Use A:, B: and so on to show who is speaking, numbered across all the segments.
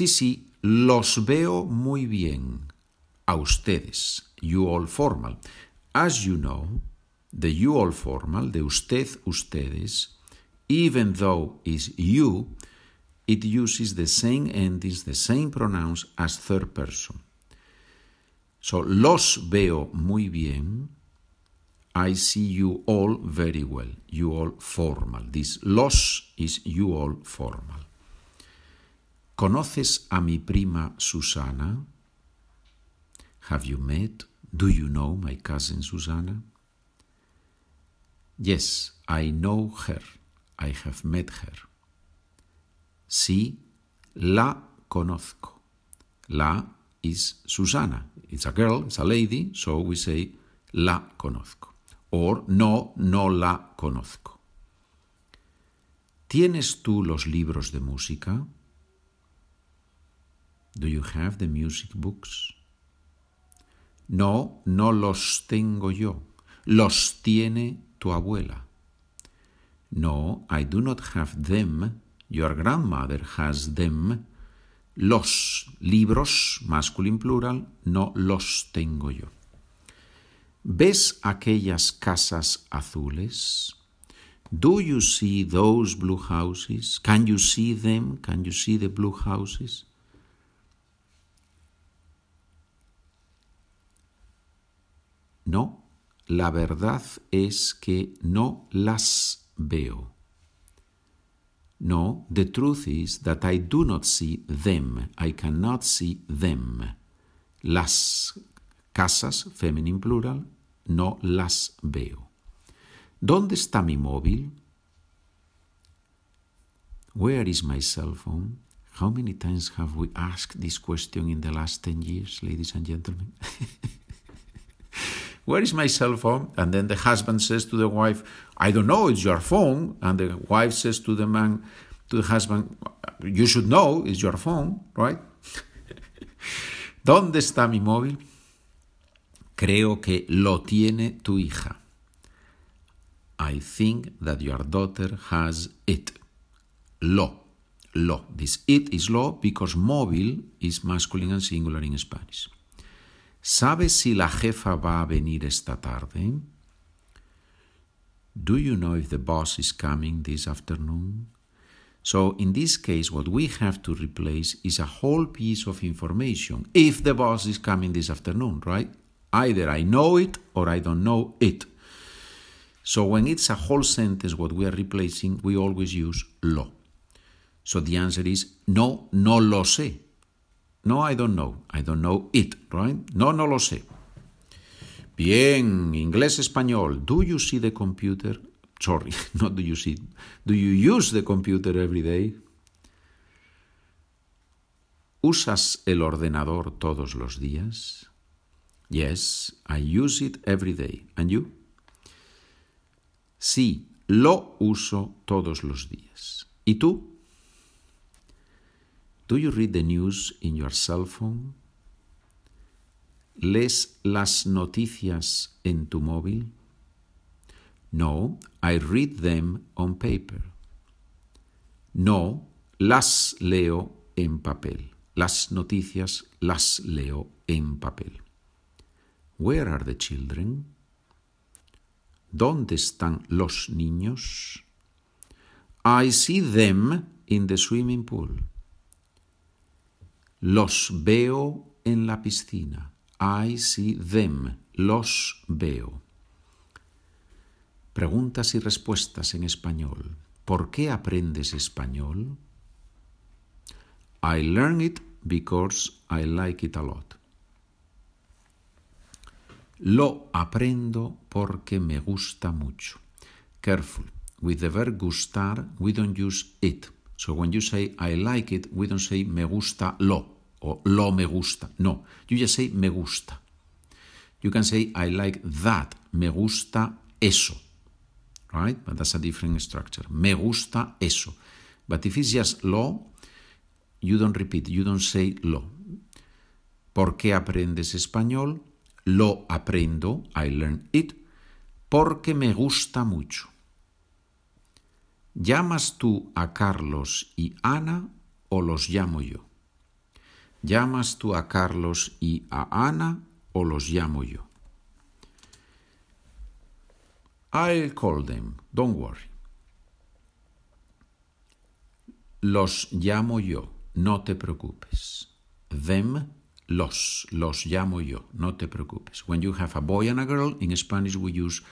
A: Sí, sí, los veo muy bien. A ustedes. You all formal. As you know, the you all formal, de usted, ustedes, even though is you, it uses the same endings, the same pronouns as third person. So, los veo muy bien. I see you all very well. You all formal. This los is you all formal. ¿Conoces a mi prima Susana? Have you met? Do you know my cousin Susana? Yes, I know her. I have met her. Sí, la conozco. La is Susana. It's a girl, it's a lady, so we say la conozco. Or no, no la conozco. ¿Tienes tú los libros de música? Do you have the music books? No, no los tengo yo. Los tiene tu abuela. No, I do not have them. Your grandmother has them. Los libros, masculine plural, no los tengo yo. ¿Ves aquellas casas azules? Do you see those blue houses? Can you see them? Can you see the blue houses? No, la verdad es que no las veo. No, the truth is that I do not see them. I cannot see them. Las casas, feminine plural, no las veo. ¿Dónde está mi móvil? Where is my cell phone? How many times have we asked this question in the last 10 years, ladies and gentlemen? Where is my cell phone? And then the husband says to the wife, I don't know, it's your phone. And the wife says to the man, to the husband, You should know, it's your phone, right? ¿Dónde está mi móvil? Creo que lo tiene tu hija. I think that your daughter has it. Lo. Lo. This it is lo because móvil is masculine and singular in Spanish. ¿Sabes si la jefa va a venir esta tarde? Do you know if the boss is coming this afternoon? So, in this case, what we have to replace is a whole piece of information. If the boss is coming this afternoon, right? Either I know it or I don't know it. So when it's a whole sentence, what we are replacing, we always use lo. So the answer is no, no lo sé. No, I don't know. I don't know it, right? No, no lo sé. Bien, inglés español. Do you see the computer? Sorry, not do you see. Do you use the computer every day? ¿Usas el ordenador todos los días? Yes, I use it every day. And you? Sí, lo uso todos los días. ¿Y tú? Do you read the news in your cell phone? ¿Lees las noticias en tu móvil? No, I read them on paper. No, las leo en papel. Las noticias las leo en papel. Where are the children? ¿Dónde están los niños? I see them in the swimming pool. Los veo en la piscina. I see them. Los veo. Preguntas y respuestas en español. ¿Por qué aprendes español? I learn it because I like it a lot. Lo aprendo porque me gusta mucho. Careful. With the verb gustar, we don't use it. So when you say I like it, we don't say me gusta lo or lo me gusta. No, you just say me gusta. You can say I like that. Me gusta eso. Right? But that's a different structure. Me gusta eso. But if it's just lo, you don't repeat, you don't say lo. ¿Por qué aprendes español? Lo aprendo, I learn it, porque me gusta mucho. ¿Llamas tú a Carlos y Ana o los llamo yo? ¿Llamas tú a Carlos y a Ana o los llamo yo? I'll call them, don't worry. Los llamo yo, no te preocupes. Them, los, los llamo yo, no te preocupes. When you have a boy and a girl, in Spanish we use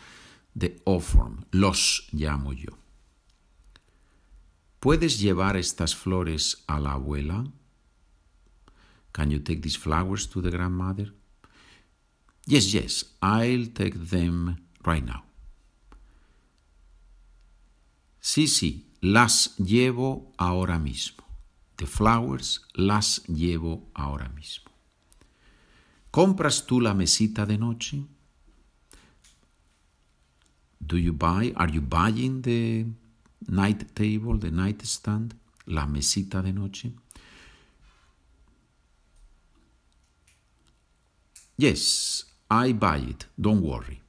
A: the O form, los llamo yo. ¿Puedes llevar estas flores a la abuela? Can you take these flowers to the grandmother? Yes, yes, I'll take them right now. Sí, sí, las llevo ahora mismo. The flowers las llevo ahora mismo. ¿Compras tú la mesita de noche? Do you buy, are you buying the night table, the night stand, la mesita de noche? Yes, I buy it, don't worry.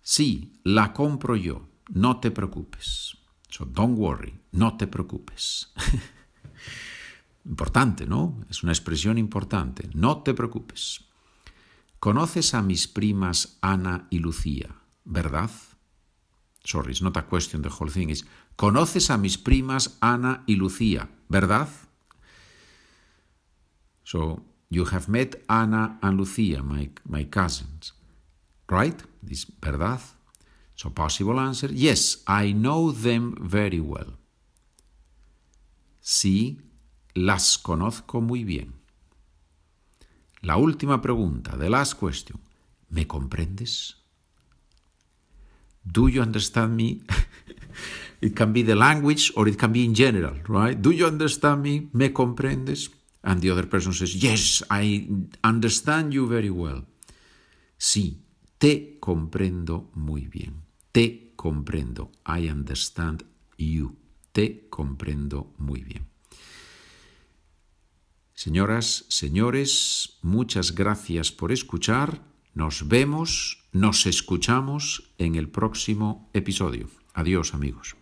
A: Sí, la compro yo, no te preocupes. So don't worry, no te preocupes. importante, ¿no? Es una expresión importante. No te preocupes. Conoces a mis primas Ana y Lucía, ¿verdad? Sorry, it's not a question, the whole thing is. Conoces a mis primas Ana y Lucía, ¿verdad? So, you have met Ana and Lucia, my, my cousins, right? This, ¿verdad? So, possible answer, yes, I know them very well. Sí, las conozco muy bien. La última pregunta, the last question. ¿Me comprendes? Do you understand me? it can be the language or it can be in general, right? Do you understand me? ¿Me comprendes? And the other person says, Yes, I understand you very well. Sí, te comprendo muy bien. Te comprendo. I understand you. Te comprendo muy bien. Señoras, señores, muchas gracias por escuchar. Nos vemos, nos escuchamos en el próximo episodio. Adiós amigos.